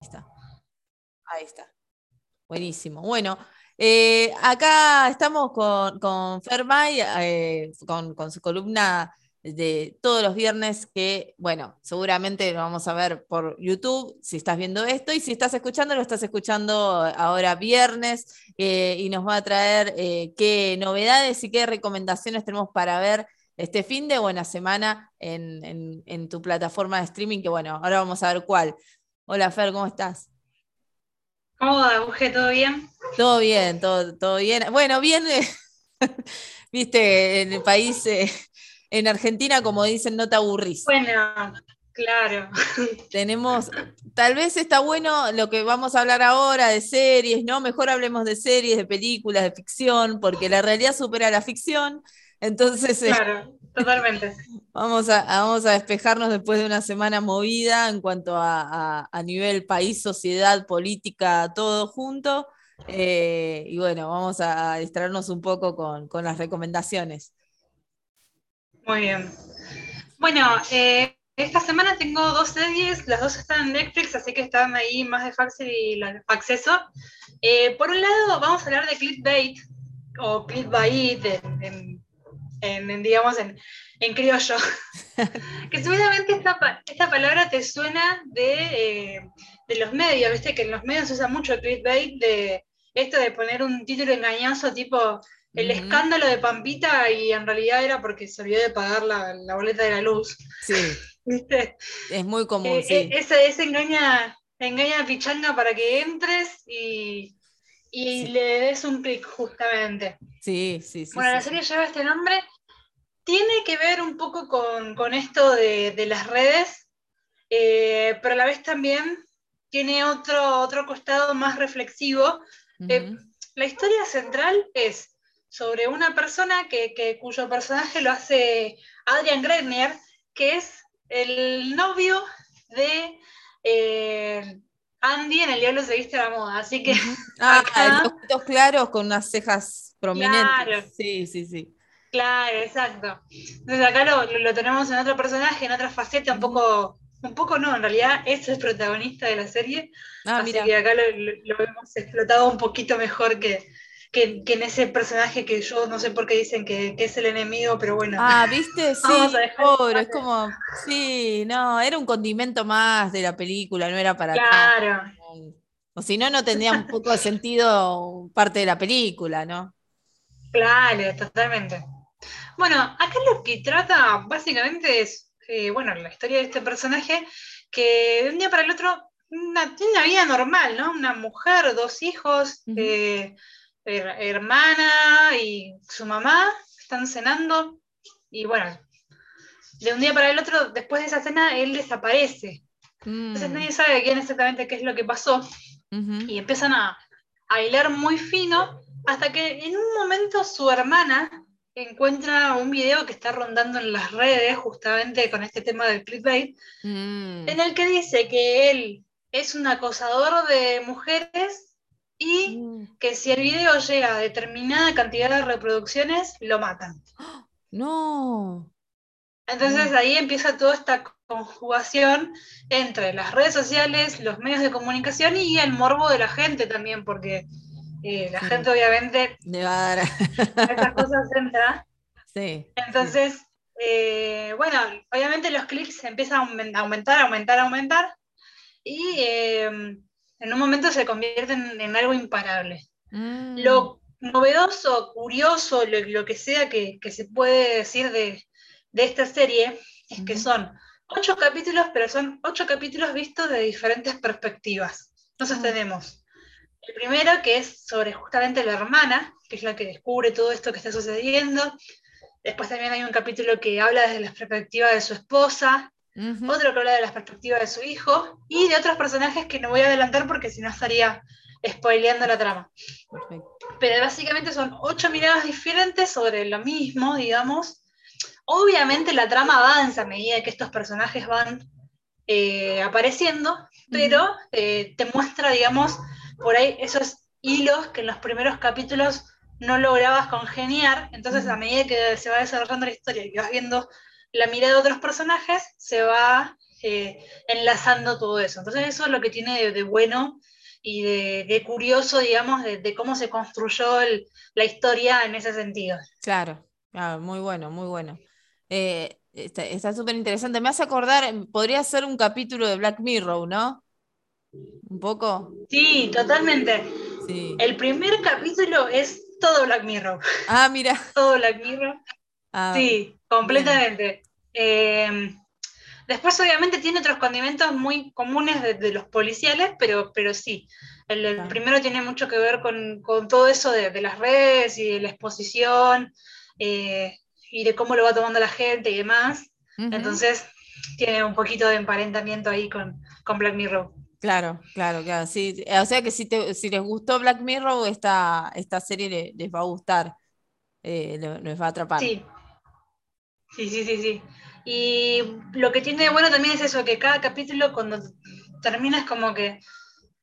está. Ahí está. Buenísimo. Bueno, eh, acá estamos con, con Fermay, eh, con, con, su columna de todos los viernes que, bueno, seguramente lo vamos a ver por YouTube si estás viendo esto y si estás escuchando, lo estás escuchando ahora viernes eh, y nos va a traer qué novedades y qué recomendaciones tenemos para ver este fin de buena semana en, en, tu plataforma de streaming, que bueno, ahora vamos a ver cuál. Hola Fer, ¿cómo estás? ¿Cómo va, ¿Todo bien? Todo bien, todo, todo bien. Bueno, bien, viste, en el país, eh, en Argentina, como dicen, no te aburrís. Bueno, claro. Tenemos, tal vez está bueno lo que vamos a hablar ahora de series, ¿no? Mejor hablemos de series, de películas, de ficción, porque la realidad supera la ficción. Entonces, eh, claro, totalmente. Vamos a, vamos a despejarnos después de una semana movida en cuanto a, nivel país, sociedad, política, todo junto. Eh, y bueno, vamos a distraernos un poco con, las recomendaciones. Muy bien. Bueno, eh, esta semana tengo dos series, las dos están en Netflix, así que están ahí más de fácil y acceso. por un lado, vamos a hablar de clickbait, o clickbait en en, digamos, en, en criollo. que seguramente esta, esta, palabra te suena de, eh, de, los medios, viste que en los medios se usa mucho el clickbait de esto de poner un título engañoso tipo el escándalo de Pampita y en realidad era porque se olvidó de pagar la, la boleta de la luz. Sí. ¿Viste? Es muy común, eh, sí. Eh, ese, engaña, engaña pichanga para que entres y, y le des un clic justamente. Sí, sí, sí. Bueno, la serie lleva este nombre. Tiene que ver un poco con, esto de, las redes, eh, pero a la vez también tiene otro, otro costado más reflexivo. Eh, la historia central es sobre una persona que, cuyo personaje lo hace Adrian Grenier, que es el novio de eh, Andy en El Diablo se viste a la moda. Así que. Ah, acá... claros con unas cejas prominentes. Claro. Sí, sí, sí. Claro, exacto. Entonces acá lo, tenemos en otro personaje, en otra faceta, un poco, un poco no, en realidad es el protagonista de la serie. Ah, así que acá lo, hemos explotado un poquito mejor que, que, en ese personaje que yo no sé por qué dicen que, es el enemigo, pero bueno. Ah, viste, sí, pobre, es como, sí, no, era un condimento más de la película, no era para Claro. O si no, no tendría un poco de sentido parte de la película, ¿no? Claro, totalmente. Bueno, acá lo que trata básicamente es, eh, bueno, la historia de este personaje que de un día para el otro tiene una vida normal, ¿no? Una mujer, dos hijos, eh, hermana y su mamá están cenando y bueno, de un día para el otro, después de esa cena, él desaparece. Entonces mm. nadie sabe quién exactamente qué es lo que pasó y empiezan a, a hilar muy fino hasta que en un momento su hermana encuentra un video que está rondando en las redes justamente con este tema del clickbait, mm. en el que dice que él es un acosador de mujeres y mm. que si el video llega a determinada cantidad de reproducciones, lo matan. No. Entonces mm. ahí empieza toda esta conjugación entre las redes sociales, los medios de comunicación y el morbo de la gente también, porque la gente obviamente Le va a dar. esas cosas entra. Sí. Entonces, eh, bueno, obviamente los clics empiezan a aumentar, aumentar, aumentar, y eh, en un momento se convierten en algo imparable. Mm. Lo novedoso, curioso, lo, que sea que, se puede decir de, esta serie es que son ocho capítulos, pero son ocho capítulos vistos de diferentes perspectivas. Entonces ah. El primero, que es sobre justamente la hermana, que es la que descubre todo esto que está sucediendo. Después también hay un capítulo que habla desde la perspectiva de su esposa, otro que habla de la perspectiva de su hijo, y de otros personajes que no voy a adelantar porque si no estaría spoileando la trama. Pero básicamente son ocho miradas diferentes sobre lo mismo, digamos. Obviamente la trama avanza a medida que estos personajes van eh, apareciendo, pero eh, te muestra, digamos, por ahí esos hilos que en los primeros capítulos no lograbas congeniar, entonces a medida que se va desarrollando la historia y vas viendo la mirada de otros personajes, se va eh, enlazando todo eso. Entonces eso es lo que tiene de, bueno y de, curioso, digamos, de, cómo se construyó la historia en ese sentido. Claro, muy bueno, muy bueno. Eh, está súper interesante. Me hace acordar, podría ser un capítulo de Black Mirror, ¿no? ¿Un poco? Sí, totalmente. El primer capítulo es todo Black Mirror. Ah, mira. todo Black Mirror. Ah, sí, completamente. Eh, después, obviamente, tiene otros condimentos muy comunes de, los policiales, pero, pero sí. El, primero tiene mucho que ver con, todo eso de, las redes y de la exposición eh, y de cómo lo va tomando la gente y demás. Entonces, tiene un poquito de emparentamiento ahí con, con Black Mirror. Claro, claro, claro. Sí, o sea que si, si les gustó Black Mirror, esta, esta serie les, va a gustar, eh, les va a atrapar. Sí. sí, sí, sí, sí. Y lo que tiene de bueno también es eso, que cada capítulo cuando terminas como que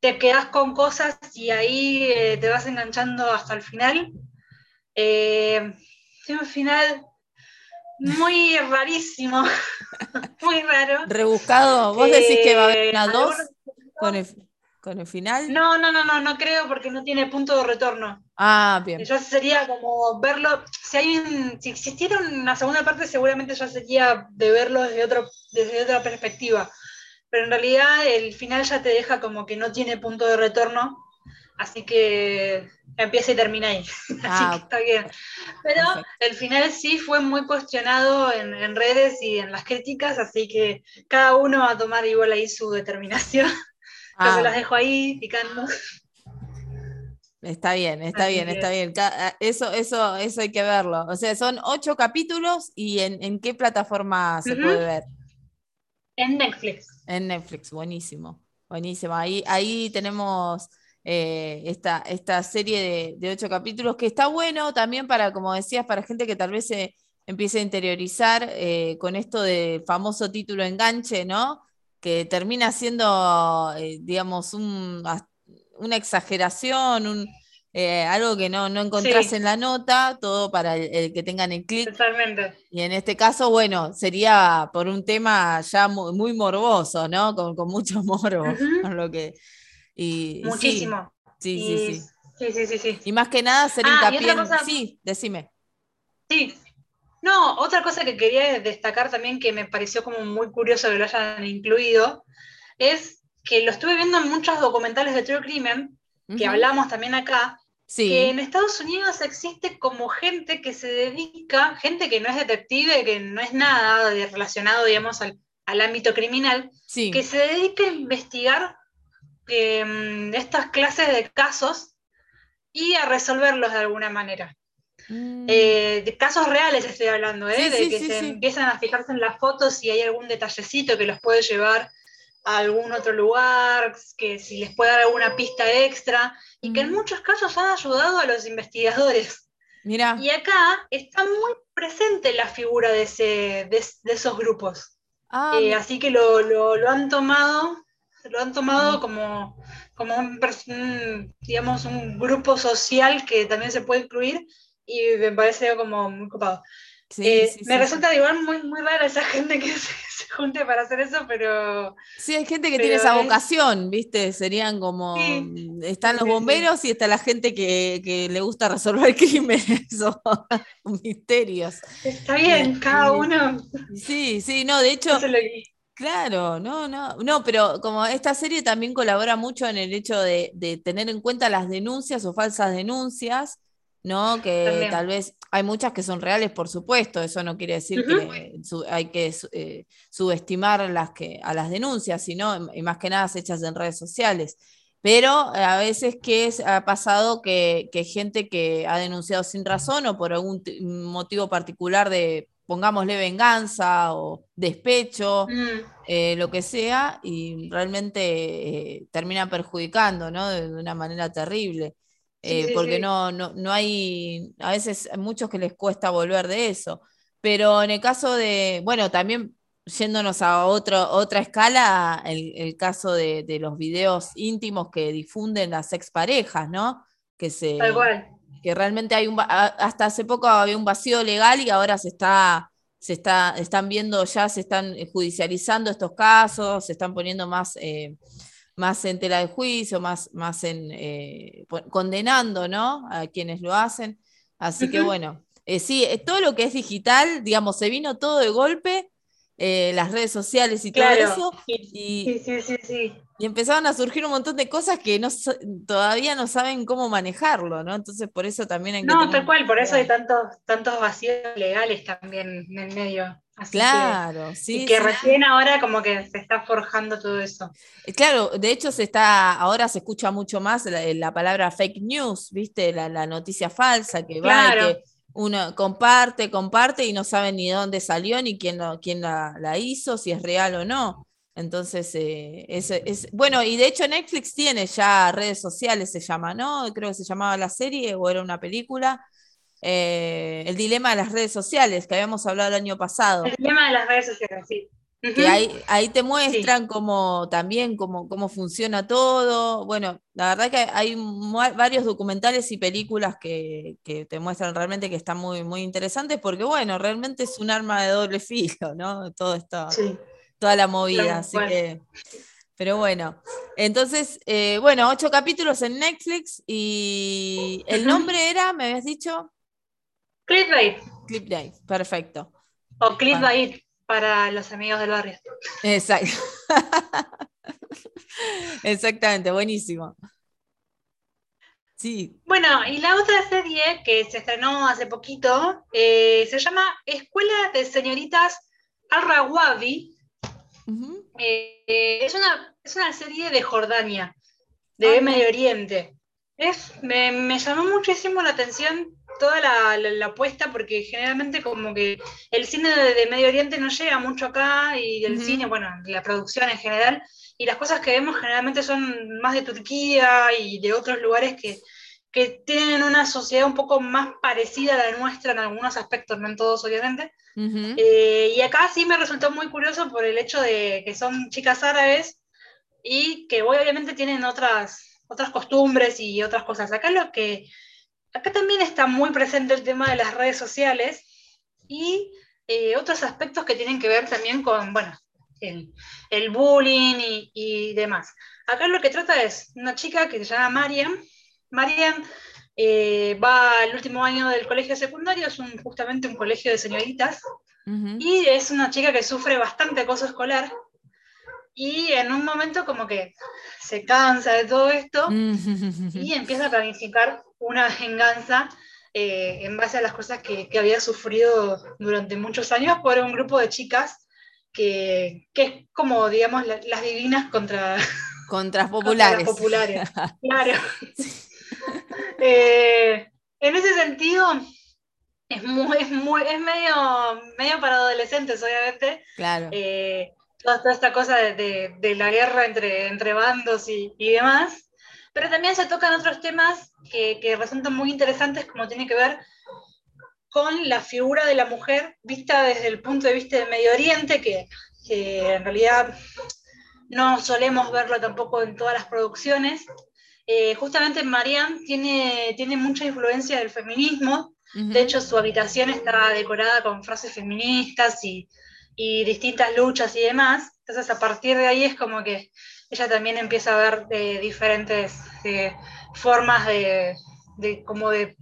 te quedas con cosas y ahí eh, te vas enganchando hasta el final. Eh, un final muy rarísimo, muy raro. Rebuscado, vos decís que va a haber una dos con el, final. No, no, no, no, no creo porque no tiene punto de retorno. Ah, bien. Ya sería como verlo, si hay si existiera una segunda parte seguramente ya sería de verlo desde, otro, desde otra perspectiva. Pero en realidad el final ya te deja como que no tiene punto de retorno, así que empieza y termina ahí. así ah, que está bien. Pero el final sí fue muy cuestionado en, en redes y en las críticas, así que cada uno va a tomar igual ahí su determinación. Yo se ah. las dejo ahí picando. Está bien, está bien, está bien. Ah, eso, eso, eso hay que verlo. O sea, son ocho capítulos y en, qué plataforma se puede ver. En Netflix. En Netflix, buenísimo, buenísimo. Ahí, ahí tenemos eh, esta, esta, serie de, ocho capítulos que está bueno también para, como decías, para gente que tal vez se empiece a interiorizar eh, con esto del famoso título enganche, ¿no? Que termina siendo, eh, digamos, una exageración, eh, algo que no, no encontrás en la nota, todo para el, que tengan el clic. Totalmente. Y en este caso, bueno, sería por un tema ya muy, morboso, ¿no? Con, mucho morbo. lo que, y, Muchísimo. Sí, sí, sí, sí. Sí, sí, Y más que nada ser ah, hincapié Sí, decime. Sí, no, otra cosa que quería destacar también que me pareció como muy curioso que lo hayan incluido, es que lo estuve viendo en muchos documentales de True Crimen, que hablamos también acá, que en Estados Unidos existe como gente que se dedica, gente que no es detective, que no es nada relacionado, digamos, al, ámbito criminal, que se dedica a investigar em, estas clases de casos y a resolverlos de alguna manera. Mm. Eh, de casos reales estoy hablando, ¿eh? de que se empiezan a fijarse en las fotos si hay algún detallecito que los puede llevar a algún otro lugar, que si les puede dar alguna pista extra, y que en mm. muchos casos han ayudado a los investigadores. Mira. Y acá está muy presente la figura de, ese, de, esos grupos. Ah, eh, así que lo, lo, han tomado, lo han tomado mm. como, como un, digamos, un grupo social que también se puede incluir y me parece como muy copado. Eh, me resulta igual muy, muy rara esa gente que se, junte para hacer eso, pero... Sí, hay gente que tiene esa vocación, ¿viste? Serían como... están los bomberos y está la gente que, le gusta resolver crímenes o misterios. Está bien, cada uno... Sí, sí, no, de hecho... Claro, no, no, no, pero como esta serie también colabora mucho en el hecho de, de tener en cuenta las denuncias o falsas denuncias ¿no? Que tal vez hay muchas que son reales, por supuesto, eso no quiere decir que hay que eh, subestimar las que, a las denuncias, sino, y más que nada hechas en redes sociales. Pero a veces que ha pasado que, que gente que ha denunciado sin razón o por algún motivo particular de, pongámosle venganza o despecho, mm. eh, lo que sea, y realmente eh, termina perjudicando, ¿no? de, una manera terrible. Eh, porque No, no, no hay, a veces hay muchos que les cuesta volver de eso. Pero en el caso de, bueno, también yéndonos a otro, otra escala, el, caso de, los videos íntimos que difunden las exparejas, ¿no? Que se. Que realmente hay un hasta hace poco había un vacío legal y ahora se está, se está, están viendo ya, se están judicializando estos casos, se están poniendo más, eh, más en tela de juicio, más, más en eh, condenando ¿no? a quienes lo hacen. Así que bueno, eh, sí, todo lo que es digital, digamos, se vino todo de golpe, las redes sociales y todo eso. Y, sí, sí, sí, y empezaron a surgir un montón de cosas que no, todavía no saben cómo manejarlo, ¿no? Entonces, por eso también hay que. No, tal cual, por eso hay tantos, tantos vacíos legales también en medio. Claro, sí. Y que recién ahora como que se está forjando todo eso. Eh, claro, de hecho se está, ahora se escucha mucho más la, palabra fake news, ¿viste? La, noticia falsa que va y que uno comparte, comparte y no sabe ni de dónde salió ni quién, quién la, la hizo, si es real o no. Entonces, eh, es, bueno, y de hecho Netflix tiene ya redes sociales, se llama, ¿no? Creo que se llamaba la serie o era una película. Eh, el dilema de las redes sociales, que habíamos hablado el año pasado. El dilema de las redes sociales, sí. Que ahí, te muestran cómo también cómo, cómo funciona todo. Bueno, la verdad que hay varios documentales y películas que, que, te muestran realmente que están muy, muy interesantes, porque bueno, realmente es un arma de doble filo, ¿no? Todo esto. Sí toda la movida, así que. Pero bueno, entonces, eh, bueno, ocho capítulos en Netflix y el nombre era, me habías dicho. Clickbait. Clickbait, perfecto. O Clickbait para los amigos del barrio. Exacto. Exactamente, buenísimo. Sí. Bueno, y la otra serie que se estrenó hace poquito eh, se llama Escuela de Señoritas Al-Rawabi eh, es, una, es una serie de Jordania, de ah, Medio Oriente. Es, me, llamó muchísimo la atención toda la, apuesta porque generalmente como que el cine de, Medio Oriente no llega mucho acá y el cine, bueno, la producción en general, y las cosas que vemos generalmente son más de Turquía y de otros lugares que, que tienen una sociedad un poco más parecida a la nuestra en algunos aspectos, no en todos obviamente. Eh, y acá sí me resultó muy curioso por el hecho de que son chicas árabes y que obviamente tienen otras, otras costumbres y otras cosas. Acá lo que acá también está muy presente el tema de las redes sociales y eh, otros aspectos que tienen que ver también con, bueno, el, el bullying y, y, demás. Acá lo que trata es una chica que se llama Mariam, Marian eh, va al último año del colegio secundario, es justamente un colegio de señoritas, y es una chica que sufre bastante acoso escolar, y en un momento como que se cansa de todo esto y empieza a planificar una venganza eh, en base a las cosas que, había sufrido durante muchos años por un grupo de chicas que, es como, digamos, las divinas contra... Contra populares. populares. claro. Eh, en ese sentido, es, muy, es, muy, es medio, medio para adolescentes, obviamente. Claro. Eh, toda, esta cosa de, de, la guerra entre, entre bandos y, y, demás. Pero también se tocan otros temas que, que resultan muy interesantes, como tiene que ver con la figura de la mujer vista desde el punto de vista del Medio Oriente, que, que en realidad no solemos verlo tampoco en todas las producciones. Eh, justamente Marianne tiene, tiene mucha influencia del feminismo, de hecho su habitación está decorada con frases feministas y, distintas luchas y demás, entonces a partir de ahí es como que ella también empieza a ver eh, diferentes eh, formas de, como de,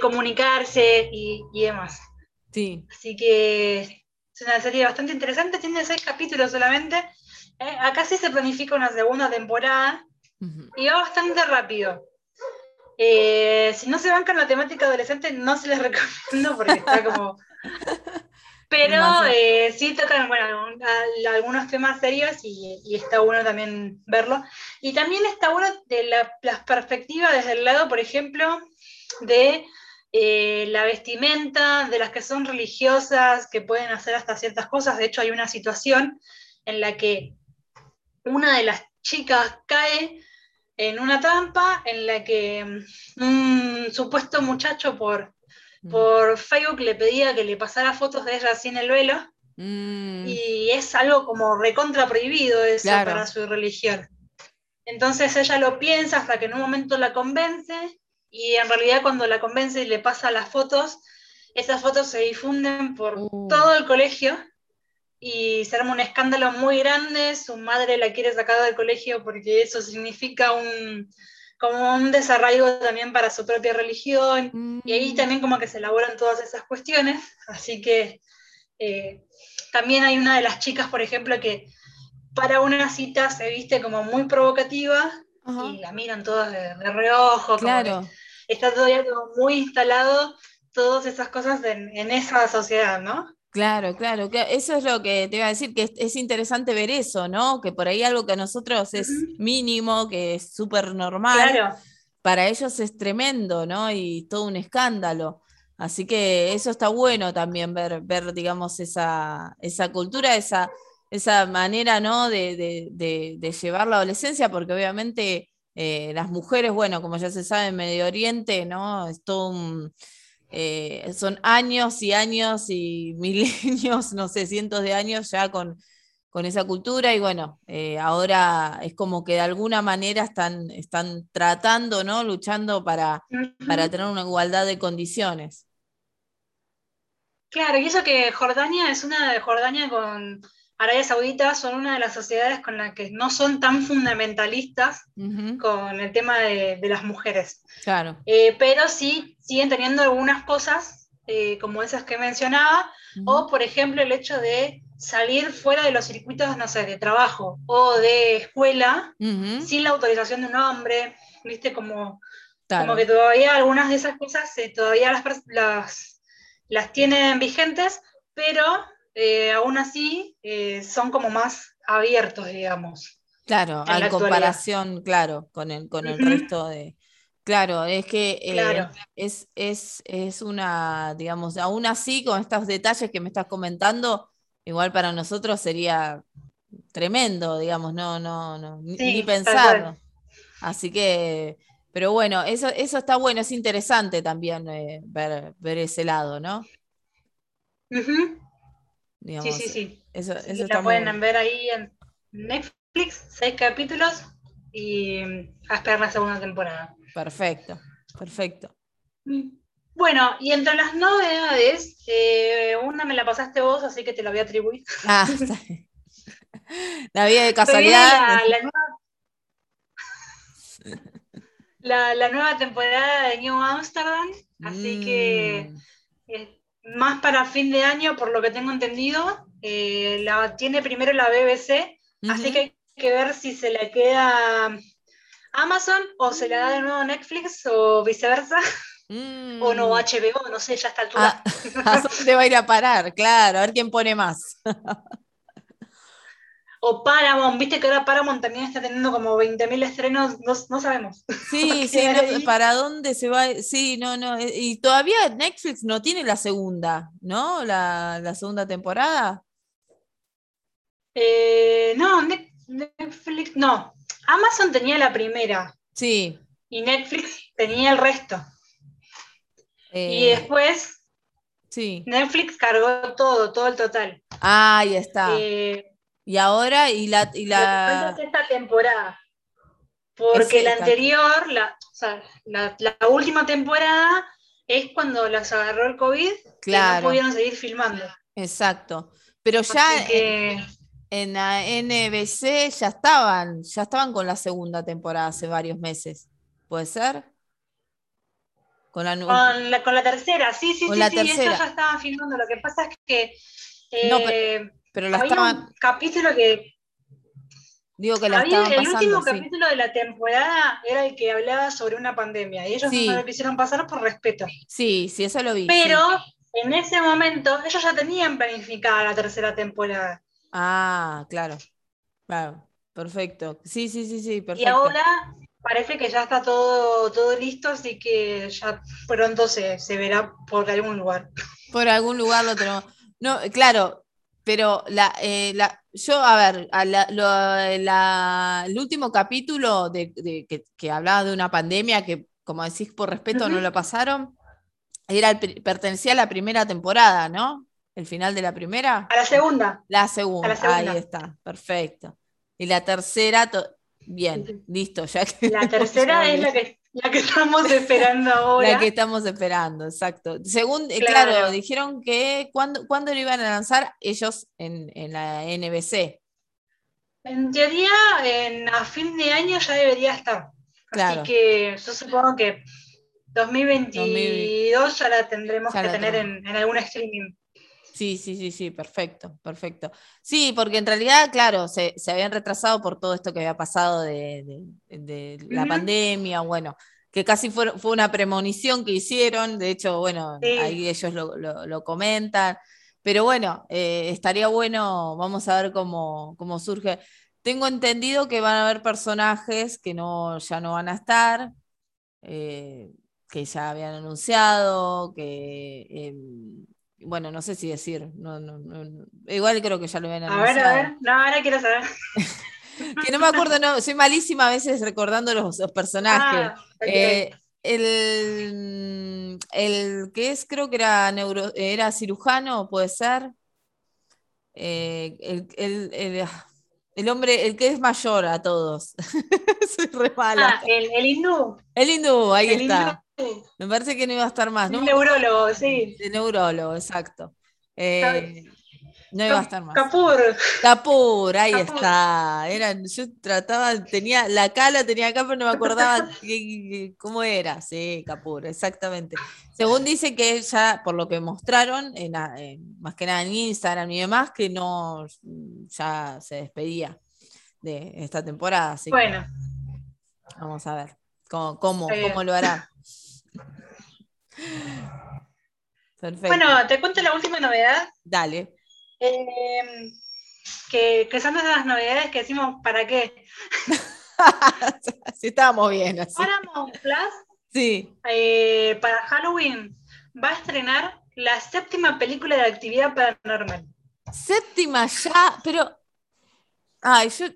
comunicarse y, y, demás. Sí. Así que es una serie bastante interesante, tiene seis capítulos solamente. acá sí se planifica una segunda temporada, y va bastante rápido. Eh, si no se bancan la temática adolescente, no se les recomiendo porque está como. Pero eh, sí tocan bueno, algunos temas serios y, está bueno también verlo. Y también está bueno de la, las perspectivas desde el lado, por ejemplo, de eh, la vestimenta, de las que son religiosas, que pueden hacer hasta ciertas cosas. De hecho, hay una situación en la que una de las chicas cae en una trampa en la que mm, un supuesto muchacho por, mm. por Facebook le pedía que le pasara fotos de ella sin el velo. Mm. Y es algo como recontra prohibido eso para su religión. Entonces ella lo piensa hasta que en un momento la convence y en realidad cuando la convence y le pasa las fotos, esas fotos se difunden por uh. todo el colegio y se arma un escándalo muy grande, su madre la quiere sacar del colegio porque eso significa un, como un desarraigo también para su propia religión, y ahí mm. también como que se elaboran todas esas cuestiones, así que eh, también hay una de las chicas, por ejemplo, que para una cita se viste como muy provocativa y la miran todas de, reojo, claro. está todavía como muy instalado todas esas cosas en, en esa sociedad, ¿no? Claro, claro, eso es lo que te iba a decir, que es, interesante ver eso, ¿no? Que por ahí algo que a nosotros es mínimo, que es súper normal, para ellos es tremendo, ¿no? Y todo un escándalo. Así que eso está bueno también ver, ver digamos, esa, esa cultura, esa, esa manera, ¿no? De, de, llevar la adolescencia, porque obviamente eh, las mujeres, bueno, como ya se sabe en Medio Oriente, ¿no? Es todo un eh, son años y años y milenios, no sé, cientos de años ya con, con esa cultura y bueno, eh, ahora es como que de alguna manera están, están tratando, ¿no? Luchando para, para tener una igualdad de condiciones. Claro, y eso que Jordania es una de Jordania con Arabia Saudita son una de las sociedades con las que no son tan fundamentalistas con el tema de, las mujeres. Claro. Eh, pero sí siguen teniendo algunas cosas, eh, como esas que mencionaba, o por ejemplo el hecho de salir fuera de los circuitos, no sé, de trabajo o de escuela sin la autorización de un hombre, viste, como, como que todavía algunas de esas cosas eh, todavía las, las, las tienen vigentes, pero eh, aún así eh, son como más abiertos, digamos. Claro, en, comparación, claro, con el, con el resto de... Claro, es que eh, es, es, una, digamos, aún así, con estos detalles que me estás comentando, igual para nosotros sería tremendo, digamos, no, no, no, ni pensarlo. Así que, pero bueno, eso, eso está bueno, es interesante también ver, ver ese lado, ¿no? Sí, sí, sí. Eso, la pueden ver ahí en Netflix, seis capítulos y a esperar la segunda temporada. Perfecto, perfecto. Bueno, y entre las novedades, eh, una me la pasaste vos, así que te la voy a atribuir. Ah, la vida de casualidad. La, nueva, temporada de New Amsterdam, así que mm. eh, más para fin de año, por lo que tengo entendido. Eh, la tiene primero la BBC, así que hay que ver si se le queda Amazon o se le da de nuevo Netflix o viceversa. Mm. O no, HBO, no sé, ya está altura. Ah, ¿A dónde va a ir a parar? Claro, a ver quién pone más. O Paramount, viste que ahora Paramount también está teniendo como 20.000 estrenos, no, sabemos. Sí, sí, ¿para dónde se va? Sí, no, no. Eh, y todavía Netflix no tiene la segunda, ¿no? La, segunda temporada. Eh, no, Netflix, no. Amazon tenía la primera. Sí. Y Netflix tenía el resto. y eh, después sí. Netflix cargó todo, todo el total. Ah, ahí está. Y ahora, y la. Y la... esta temporada. Porque la anterior, la, o sea, la, última temporada es cuando las agarró el COVID claro. y no pudieron seguir filmando. Exacto. Pero ya en, la NBC ya estaban, ya estaban con la segunda temporada hace varios meses. ¿Puede ser? Con la, con la, con la tercera, sí, sí, sí, sí, ya estaban filmando. Lo que pasa es que eh, pero la Había un capítulo que. Digo que la Había, El último capítulo de la temporada era el que hablaba sobre una pandemia y ellos no lo quisieron pasar por respeto. Sí, sí, eso lo vi. Pero en ese momento ellos ya tenían planificada la tercera temporada. Ah, claro. Claro, perfecto. Sí, sí, sí, sí, perfecto. Y ahora parece que ya está todo, todo listo, así que ya pronto se, se verá por algún lugar. Por algún lugar lo tenemos. No, claro, pero la, eh, la, yo, a ver, el último capítulo de, que, hablaba de una pandemia que, como decís, por respeto no lo pasaron, era pertenecía a la primera temporada, ¿no? El final de la primera. A la segunda. La segunda, ahí está, perfecto. Y la tercera, bien, listo, ya que. La tercera es la que, La que estamos esperando ahora. La que estamos esperando, exacto. Según, eh, claro, dijeron que ¿cuándo, ¿cuándo, lo iban a lanzar ellos en, en la NBC? En teoría, en, a fin de año ya debería estar. Así que yo supongo que 2022 ya la tendremos que tener en, en, algún streaming. Sí, sí, sí, sí, perfecto, perfecto. Sí, porque en realidad, claro, se, habían retrasado por todo esto que había pasado de, la pandemia, bueno, que casi fue, fue, una premonición que hicieron, de hecho, bueno, ahí ellos lo, comentan, pero bueno, eh, estaría bueno, vamos a ver cómo, cómo surge. Tengo entendido que van a haber personajes que no, ya no van a estar, eh, que ya habían anunciado, que em, bueno, no sé si decir, no, no, igual creo que ya lo ven A ver, a ver, no, ahora quiero saber. que no me acuerdo, no, soy malísima a veces recordando los, personajes. Ah, eh, el, el, que es, creo que era, neuro, era cirujano, puede ser. Eh, el, el, el, hombre, el que es mayor a todos. soy re mala. Ah, el, hindú. El hindú, ahí está. Me parece que no iba a estar más, ¿no? De neurólogo, sí. De neurólogo, exacto. Eh, no iba a estar más. Capur. Capur, ahí está. yo trataba, tenía, la cala tenía acá, pero no me acordaba cómo era. Sí, Capur, exactamente. Según dice que ya, por lo que mostraron, en, más que nada en Instagram y demás, que no, ya se despedía de esta temporada. bueno. vamos a ver cómo, cómo lo hará. Bueno, te cuento la última novedad. Dale. Eh, que, son de las novedades que decimos, ¿para qué? sí, estábamos bien. Así. Paramount Plus, sí. Eh, para Halloween, va a estrenar la séptima película de actividad paranormal. Séptima ya, pero. Ay, yo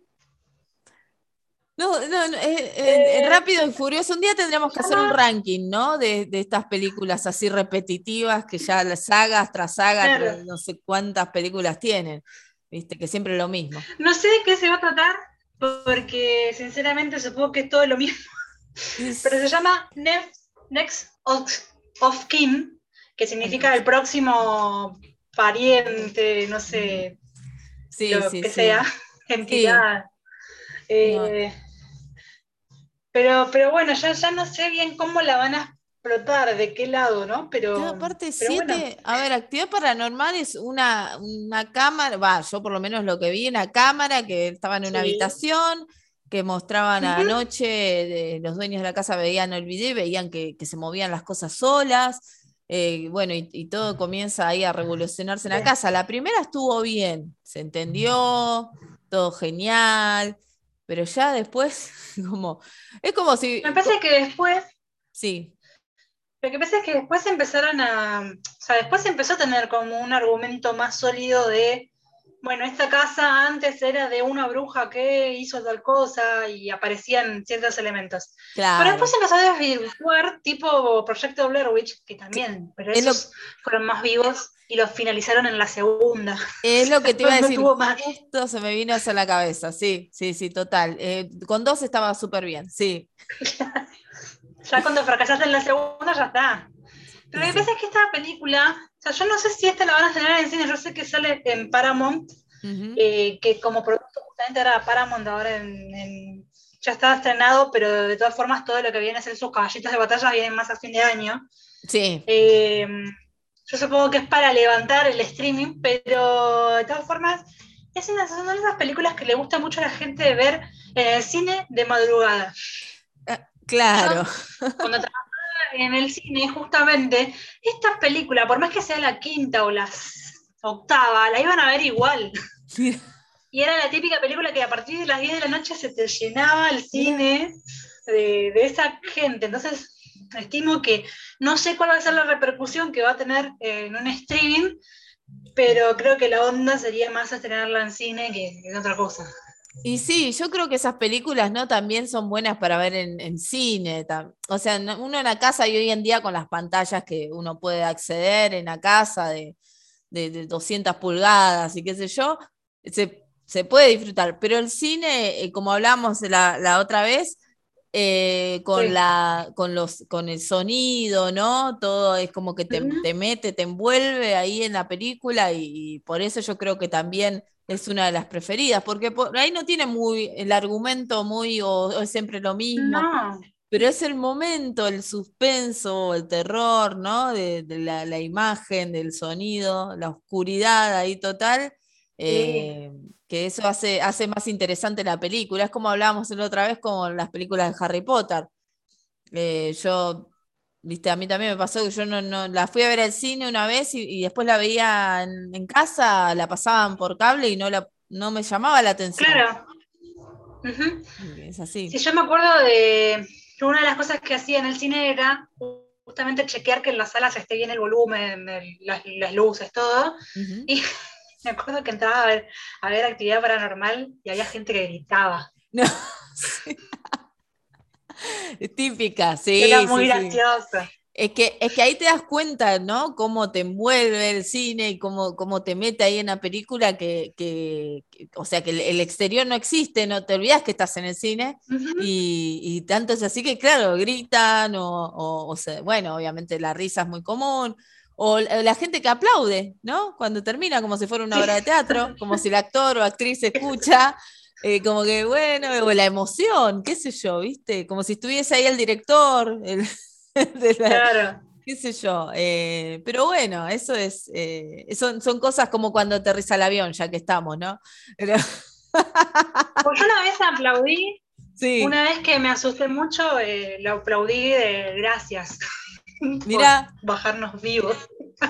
no, no, no eh, eh, rápido y furioso. Un día tendríamos que hacer un ranking, ¿no? De, estas películas así repetitivas que ya las sagas tras sagas, no sé cuántas películas tienen. Viste, que siempre es lo mismo. No sé de qué se va a tratar, porque sinceramente supongo que es todo lo mismo. Pero se llama Next, of, Kin, que significa el próximo pariente, no sé, sí, lo que sea, entidad. Eh, pero, pero bueno, ya, ya no sé bien cómo la van a explotar, de qué lado, ¿no? Pero. aparte, siete, a ver, actividad paranormal es una, una cámara, va, yo por lo menos lo que vi, una cámara que estaba en una habitación que mostraban anoche, de, los dueños de la casa veían el video y veían que, se movían las cosas solas. Eh, bueno, y, todo comienza ahí a revolucionarse en la casa. La primera estuvo bien, se entendió, todo genial pero ya después, como, es como si... Me parece que después... Sí. Lo que pasa es que después empezaron a... O sea, después empezó a tener como un argumento más sólido de, bueno, esta casa antes era de una bruja que hizo tal cosa y aparecían ciertos elementos. Claro. Pero después empezó a desvirtuar tipo Proyecto Blair Witch, que también, pero esos fueron más vivos y los finalizaron en la segunda. Es lo que te iba a decir. Esto se me vino hacia la cabeza, sí, sí, sí, total. Eh, con dos estaba súper bien, sí. ya cuando fracasaste en la segunda ya está. Pero lo que pasa es que esta película, o sea, yo no sé si esta la van a estrenar en cine, yo sé que sale en Paramount, eh, que como producto justamente era Paramount ahora en, ya estaba estrenado, pero de todas formas todo lo que viene a ser sus caballitos de batalla viene más a fin de año. Sí. Eh, yo supongo que es para levantar el streaming, pero de todas formas, es una, son de esas películas que le gusta mucho a la gente ver en el cine de madrugada. Ah, claro. cuando trabajaba en el cine, justamente, esta película, por más que sea la quinta o la octava, la iban a ver igual. Y era la típica película que a partir de las 10 de la noche se te llenaba el cine de, de esa gente. Entonces, estimo que no sé cuál va a ser la repercusión que va a tener eh, en un streaming, pero creo que la onda sería más estrenarla en cine que en otra cosa. Y sí, yo creo que esas películas no también son buenas para ver en, cine. O sea, uno en la casa y hoy en día con las pantallas que uno puede acceder en la casa de, de, 200 pulgadas y qué sé yo, se, puede disfrutar. Pero el cine, eh, como hablamos la, la otra vez, eh, con, la, con, los, con el sonido, ¿no? Todo es como que te, mete, te envuelve ahí en la película y, por eso yo creo que también es una de las preferidas, porque por ahí no tiene muy el argumento muy o, es siempre lo mismo. Pero es el momento, el suspenso, el terror, ¿no? De, la, imagen, del sonido, la oscuridad ahí total. Eh, que eso hace, hace más interesante la película. Es como hablábamos la otra vez con las películas de Harry Potter. Eh, yo, viste, a mí también me pasó que yo no, no la fui a ver al cine una vez y, después la veía en, casa, la pasaban por cable y no, la, no me llamaba la atención. Claro. Es así. Sí, yo me acuerdo de una de las cosas que hacía en el cine era justamente chequear que en las salas esté bien el volumen, las, luces, todo. Y me acuerdo que entraba a ver, actividad paranormal y había gente que gritaba. No, Típica, sí. Era muy graciosa. Es que, es que ahí te das cuenta, ¿no? Cómo te envuelve el cine y cómo, cómo te mete ahí en la película que, o sea, que el, exterior no existe, no te olvidas que estás en el cine y, tanto es así que, claro, gritan o, o, sea, bueno, obviamente la risa es muy común, o la gente que aplaude, ¿no? Cuando termina, como si fuera una obra de teatro, como si el actor o actriz escucha, eh, como que bueno, o la emoción, qué sé yo, ¿viste? Como si estuviese ahí el director, el, claro. qué sé yo. Eh, pero bueno, eso es, eh, son, son cosas como cuando aterriza el avión, ya que estamos, ¿no? Pero... Pues yo una vez aplaudí, una vez que me asusté mucho, lo aplaudí de gracias. Mira. bajarnos vivos.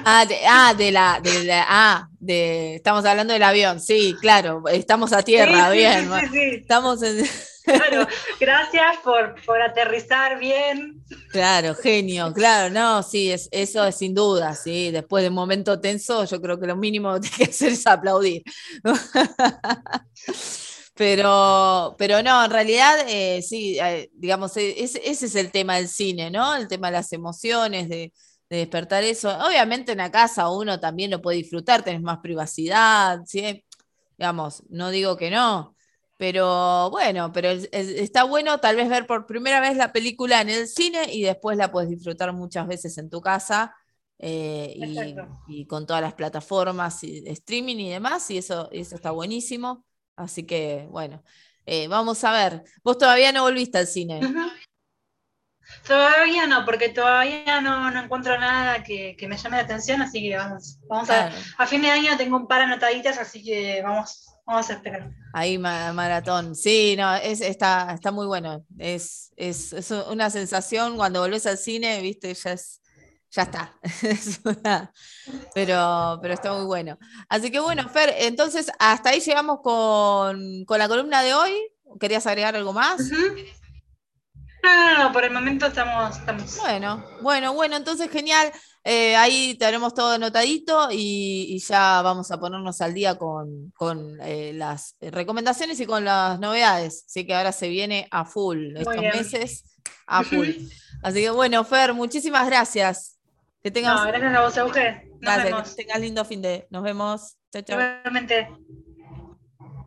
Ah, de, ah, de la, de la, ah, de, estamos hablando del avión, sí, claro, estamos a tierra, bien. estamos en... Claro, gracias por, por, aterrizar bien. Claro, genio, claro, no, sí, es, eso es sin duda, sí. Después de un momento tenso, yo creo que lo mínimo que hay que hacer es aplaudir. Pero, pero no, en realidad, eh, sí, eh, digamos, e, ese es el tema del cine, ¿no? El tema de las emociones, de, despertar eso. Obviamente en la casa uno también lo puede disfrutar, tenés más privacidad, ¿sí? Digamos, no digo que no, pero bueno, pero está bueno tal vez ver por primera vez la película en el cine y después la puedes disfrutar muchas veces en tu casa. Eh, y, con todas las plataformas y streaming y demás, y eso, eso está buenísimo. Así que, bueno, eh, vamos a ver. Vos todavía no volviste al cine. Todavía no, porque todavía no, encuentro nada que, me llame la atención, así que vamos, vamos a ver. A fin de año tengo un par anotaditas, así que vamos, vamos a esperar. Ahí maratón, sí, no, es, está, está muy bueno. Es, es, es, una sensación cuando volvés al cine, viste, ya es, ya está. pero, pero está muy bueno. Así que bueno, Fer, entonces hasta ahí llegamos con, la columna de hoy. ¿Querías agregar algo más? No, no, por el momento estamos, Bueno, bueno, bueno, entonces genial. Eh, ahí tenemos todo anotadito y, ya vamos a ponernos al día con, eh, las recomendaciones y con las novedades. Así que ahora se viene a full estos meses, a full. Así que bueno, Fer, muchísimas gracias. Que tengas... No, gracias a vos, Euge. Nos vemos. Que tengas lindo fin de. Nos vemos. Chao, chao.